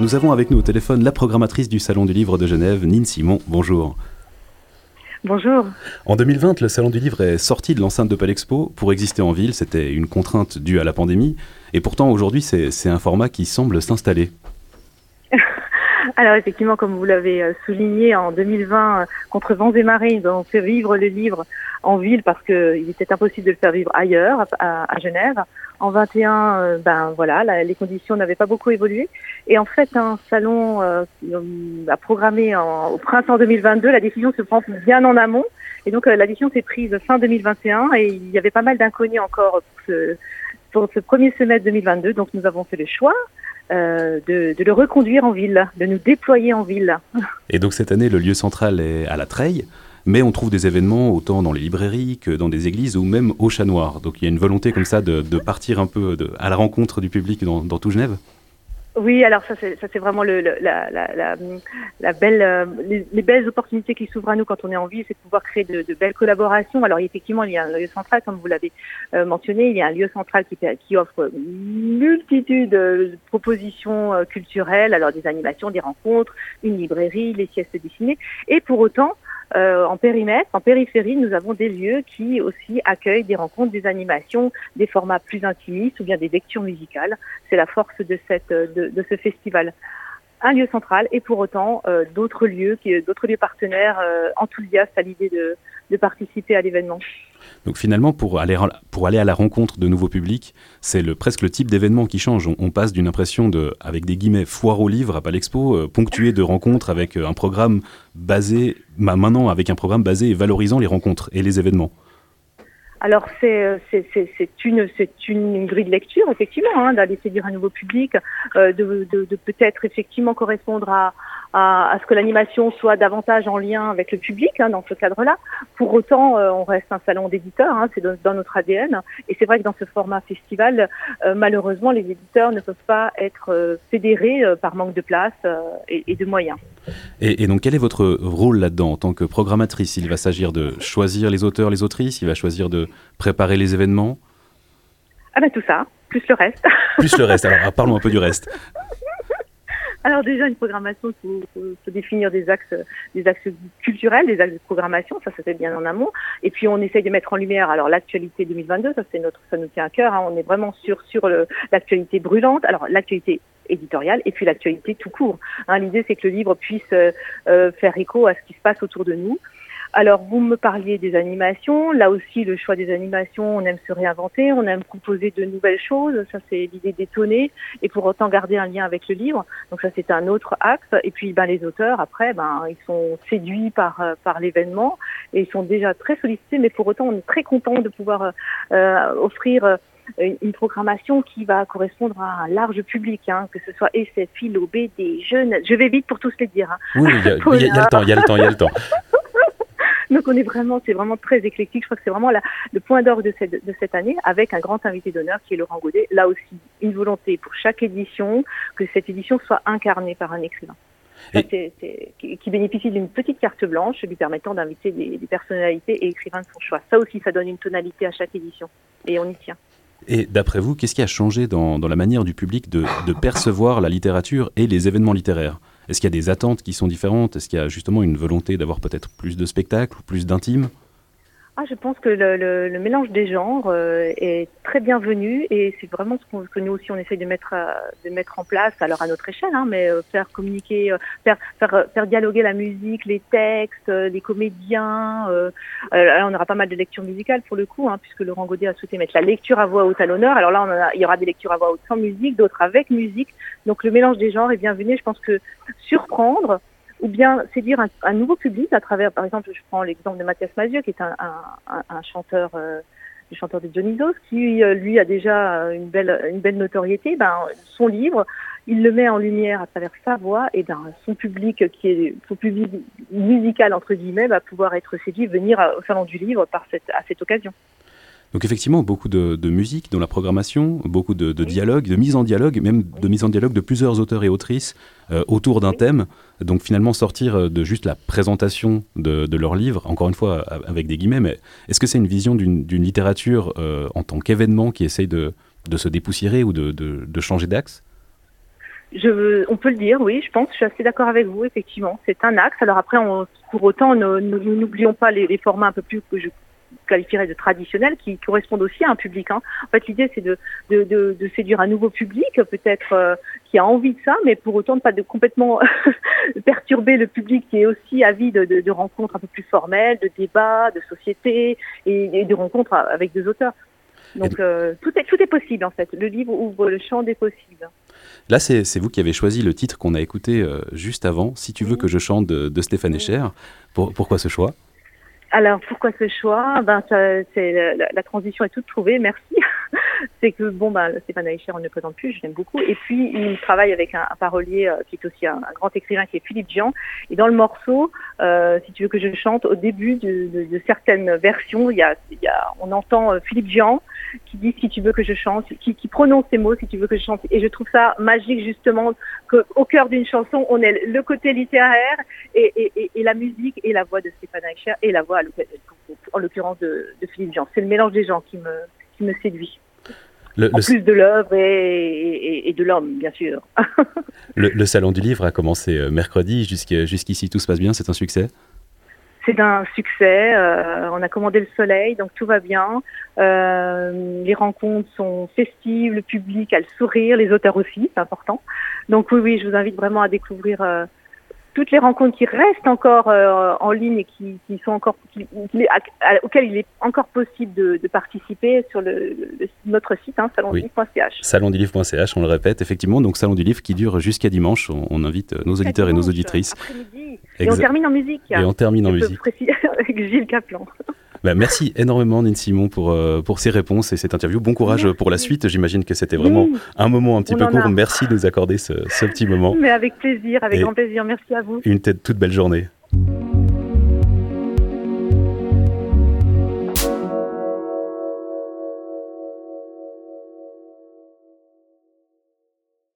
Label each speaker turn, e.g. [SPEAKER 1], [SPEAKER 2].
[SPEAKER 1] Nous avons avec nous au téléphone la programmatrice du Salon du Livre de Genève, Nine Simon. Bonjour.
[SPEAKER 2] Bonjour.
[SPEAKER 1] En 2020, le Salon du Livre est sorti de l'enceinte de Palexpo. Pour exister en ville, c'était une contrainte due à la pandémie. Et pourtant, aujourd'hui, c'est un format qui semble s'installer.
[SPEAKER 2] Alors effectivement, comme vous l'avez euh, souligné, en 2020, euh, contre vents et marées, avons fait vivre le livre en ville parce qu'il était impossible de le faire vivre ailleurs, à, Genève. En 21, euh, ben voilà, les conditions n'avaient pas beaucoup évolué. Et en fait, un salon euh, a programmé au printemps 2022. La décision se prend bien en amont. Et donc la décision s'est prise fin 2021 et il y avait pas mal d'inconnus encore pour ce, pour ce premier semestre 2022. Donc nous avons fait le choix euh, de, le reconduire en ville, de nous déployer en ville.
[SPEAKER 1] Et donc cette année, le lieu central est à la Treille, mais on trouve des événements autant dans les librairies que dans des églises ou même au Chat Noir. Donc il y a une volonté comme ça de, partir un peu à la rencontre du public dans, dans tout Genève.
[SPEAKER 2] Oui, alors ça c'est ça c'est vraiment le, la, la, la, belle euh, les, belles opportunités qui s'ouvrent à nous quand on est en ville, c'est de pouvoir créer de, belles collaborations. Alors effectivement, il y a un lieu central comme vous l'avez euh, mentionné, il y a un lieu central qui, qui offre une multitude de propositions euh, culturelles, alors des animations, des rencontres, une librairie, les siestes dessinées, et pour autant euh, en périmètre, en périphérie, nous avons des lieux qui aussi accueillent des rencontres, des animations, des formats plus intimistes ou bien des lectures musicales. C'est la force de, de, ce festival. Un lieu central et pour autant euh, d'autres lieux, d'autres lieux partenaires euh, enthousiastes à l'idée de participer à l'événement.
[SPEAKER 1] Donc finalement, pour aller, pour aller à la rencontre de nouveaux publics, c'est le, presque le type d'événement qui change. On, passe d'une impression de, avec des guillemets, foire au livre à Palexpo, euh, ponctué de rencontres avec euh, un programme basé, maintenant avec un programme basé et valorisant les rencontres et les événements.
[SPEAKER 2] Alors c'est une c'est une grille de lecture effectivement hein, d'aller séduire un nouveau public, euh, de, de, de peut-être effectivement correspondre à, à, à ce que l'animation soit davantage en lien avec le public hein, dans ce cadre-là. Pour autant, euh, on reste un salon d'éditeurs, hein, c'est dans, notre ADN, et c'est vrai que dans ce format festival, euh, malheureusement, les éditeurs ne peuvent pas être fédérés par manque de place et, et, de moyens.
[SPEAKER 1] Et, et, donc, quel est votre rôle là-dedans en tant que programmatrice Il va s'agir de choisir les auteurs, les autrices, il va choisir de préparer les événements?
[SPEAKER 2] Ah ben tout ça, plus le reste.
[SPEAKER 1] plus le reste, alors parlons un peu du reste.
[SPEAKER 2] Alors déjà une programmation, il faut, définir des axes, des axes culturels, des axes de programmation, ça ça fait bien en amont. Et puis on essaye de mettre en lumière alors l'actualité 2022, ça c'est notre, ça nous tient à cœur. Hein. on est vraiment sur sur l'actualité brûlante. Alors l'actualité éditoriale et puis l'actualité tout court. Hein. L'idée c'est que le livre puisse euh, euh, faire écho à ce qui se passe autour de nous. Alors, vous me parliez des animations. Là aussi, le choix des animations, on aime se réinventer, on aime proposer de nouvelles choses. Ça, c'est l'idée d'étonner et pour autant garder un lien avec le livre. Donc ça, c'est un autre axe. Et puis, ben, les auteurs, après, ben, ils sont séduits par, euh, par l'événement et ils sont déjà très sollicités. Mais pour autant, on est très content de pouvoir offrir une, programmation qui va correspondre à un large public, hein, que ce soit SF, philo, BD, jeunes. Je vais vite pour tous les dire. Hein.
[SPEAKER 1] Oui, il y, a le temps, il y a le temps, il y a le temps.
[SPEAKER 2] Donc on est vraiment, c'est vraiment très éclectique. Je crois que c'est vraiment la, le point d'orgue de cette, de cette année, avec un grand invité d'honneur qui est Laurent Godet. Là aussi, une volonté pour chaque édition que cette édition soit incarnée par un écrivain. qui, bénéficie d'une petite carte blanche lui permettant d'inviter des, personnalités et écrivains de son choix. Ça aussi, ça donne une tonalité à chaque édition et on y tient.
[SPEAKER 1] Et d'après vous, qu'est-ce qui a changé dans, la manière du public de, de percevoir la littérature et les événements littéraires? Est-ce qu'il y a des attentes qui sont différentes? Est-ce qu'il y a justement une volonté d'avoir peut-être plus de spectacles, plus d'intimes
[SPEAKER 2] ah, je pense que le, mélange des genres euh, est très bienvenu et c'est vraiment ce, que nous aussi on essaye de mettre euh, de mettre en place, alors à notre échelle, hein, mais euh, faire communiquer, faire, faire dialoguer la musique, les textes, les comédiens. on aura pas mal de lectures musicales pour le coup, hein, puisque Laurent Godet a souhaité mettre la lecture à voix haute à l'honneur. Alors là, il y aura des lectures à voix haute sans musique, d'autres avec musique. Donc le mélange des genres est bienvenu. Je pense que surprendre ou bien séduire un, nouveau public à travers, par exemple, je prends l'exemple de Mathias Mazieux, qui est un, un, chanteur, euh, le chanteur de Dionysos, qui euh, lui a déjà une belle, une belle notoriété. Ben, son livre, il le met en lumière à travers sa voix, et ben, son public, qui est son public musical entre guillemets, va pouvoir être séduit, venir au salon du livre par cette, à cette occasion.
[SPEAKER 1] Donc effectivement, beaucoup de, musique dans la programmation, beaucoup de, de dialogue, de mise en dialogue, même de mise en dialogue de plusieurs auteurs et autrices euh, autour d'un thème. Donc finalement sortir euh, de juste la présentation de, leur livre, encore une fois avec des guillemets, mais est-ce que c'est une vision d'une littérature euh, en tant qu'événement qui essaye de, se dépoussiérer ou de changer d'axe?
[SPEAKER 2] Je, on peut le dire, oui, je pense, je suis assez d'accord avec vous, effectivement. C'est un axe. Alors après, on, pour autant, n'oublions pas les, les, formats un peu plus que je qualifierais de traditionnels qui correspondent aussi à un public. Hein. En fait, l'idée, c'est de, de, de, de, séduire un nouveau public, peut-être euh, qui a envie de ça, mais pour autant de pas de complètement perturber le public qui est aussi avide de, de, rencontres un peu plus formelles, de débats, de société et, et de rencontres avec des auteurs. Donc euh, tout, est, tout est possible en fait. Le livre ouvre le champ des possibles.
[SPEAKER 1] Là, c'est vous qui avez choisi le titre qu'on a écouté euh, juste avant, Si tu veux que je chante de, de Stéphane Echer. Pour, pourquoi ce choix?
[SPEAKER 2] Alors pourquoi ce choix? Ben c'est la, la, transition est toute trouvée, merci. c'est que bon ben Stéphane Aïcher on ne présente plus, je l'aime beaucoup. Et puis il travaille avec un, parolier euh, qui est aussi un, grand écrivain qui est Philippe Jean. Et dans le morceau, euh, si tu veux que je chante, au début de, certaines versions, il y a, on entend euh, Philippe Jean qui dit si tu veux que je chante, qui, prononce ces mots si tu veux que je chante. Et je trouve ça magique justement qu'au cœur d'une chanson on ait le côté littéraire et, la musique et la voix de Stéphane Aïcher et la voix en l'occurrence de, Philippe Jean. C'est le mélange des gens qui me séduit. Le, en le... plus de l'œuvre et, et, et, de l'homme, bien sûr.
[SPEAKER 1] le, le, Salon du Livre a commencé euh, mercredi. Jusqu'ici, tout se passe bien C'est un succès?
[SPEAKER 2] C'est un succès. Euh, on a commandé le soleil, donc tout va bien. Euh, les rencontres sont festives, le public a le sourire, les auteurs aussi, c'est important. Donc oui, oui, je vous invite vraiment à découvrir euh, toutes les rencontres qui restent encore euh, en ligne et qui, qui sont encore qui, qui, à, à, auxquelles il est encore possible de, de participer sur le, le, notre site hein, salondulivre.ch. Oui.
[SPEAKER 1] Salondulivre.ch, on le répète effectivement. Donc salon du livre qui dure jusqu'à dimanche. On, on invite nos auditeurs et nos auditrices.
[SPEAKER 2] Et on termine en musique.
[SPEAKER 1] Et on termine en musique.
[SPEAKER 2] avec Gilles Caplan.
[SPEAKER 1] Bah, merci énormément, Nine Simon, pour, euh, pour ces réponses et cette interview. Bon courage merci. pour la suite. J'imagine que c'était vraiment oui. un moment un petit On peu court. A. Merci de nous accorder ce, ce, petit moment.
[SPEAKER 2] Mais avec plaisir, avec et grand plaisir. Merci à vous.
[SPEAKER 1] Une toute belle journée.